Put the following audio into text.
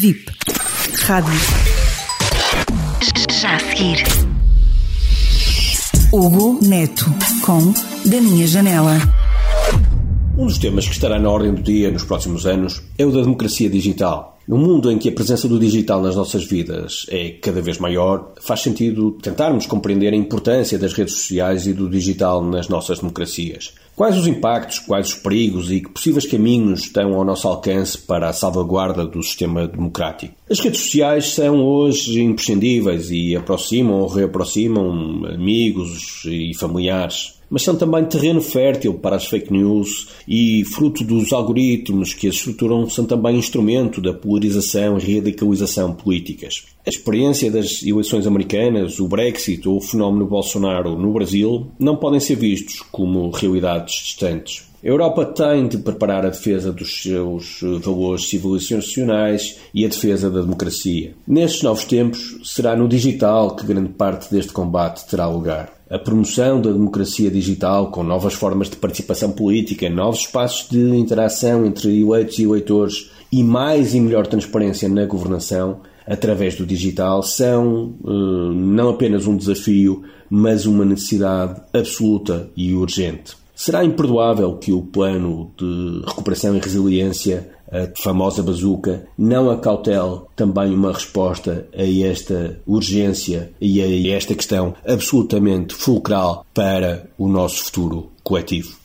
VIP. Rádio. Já a seguir. Hugo Neto com Da Minha Janela. Um dos temas que estará na ordem do dia nos próximos anos é o da democracia digital. Num mundo em que a presença do digital nas nossas vidas é cada vez maior, faz sentido tentarmos compreender a importância das redes sociais e do digital nas nossas democracias. Quais os impactos, quais os perigos e que possíveis caminhos estão ao nosso alcance para a salvaguarda do sistema democrático? As redes sociais são hoje imprescindíveis e aproximam ou reaproximam amigos e familiares mas são também terreno fértil para as fake news e, fruto dos algoritmos que as estruturam, são também instrumento da polarização e radicalização políticas. A experiência das eleições americanas, o Brexit ou o fenómeno Bolsonaro no Brasil não podem ser vistos como realidades distantes. A Europa tem de preparar a defesa dos seus valores civilizacionais e a defesa da democracia. Nestes novos tempos, será no digital que grande parte deste combate terá lugar a promoção da democracia digital com novas formas de participação política, novos espaços de interação entre eleitos e eleitores e mais e melhor transparência na governação através do digital são uh, não apenas um desafio, mas uma necessidade absoluta e urgente. Será imperdoável que o plano de recuperação e resiliência, a famosa bazuca, não acautele também uma resposta a esta urgência e a esta questão absolutamente fulcral para o nosso futuro coletivo.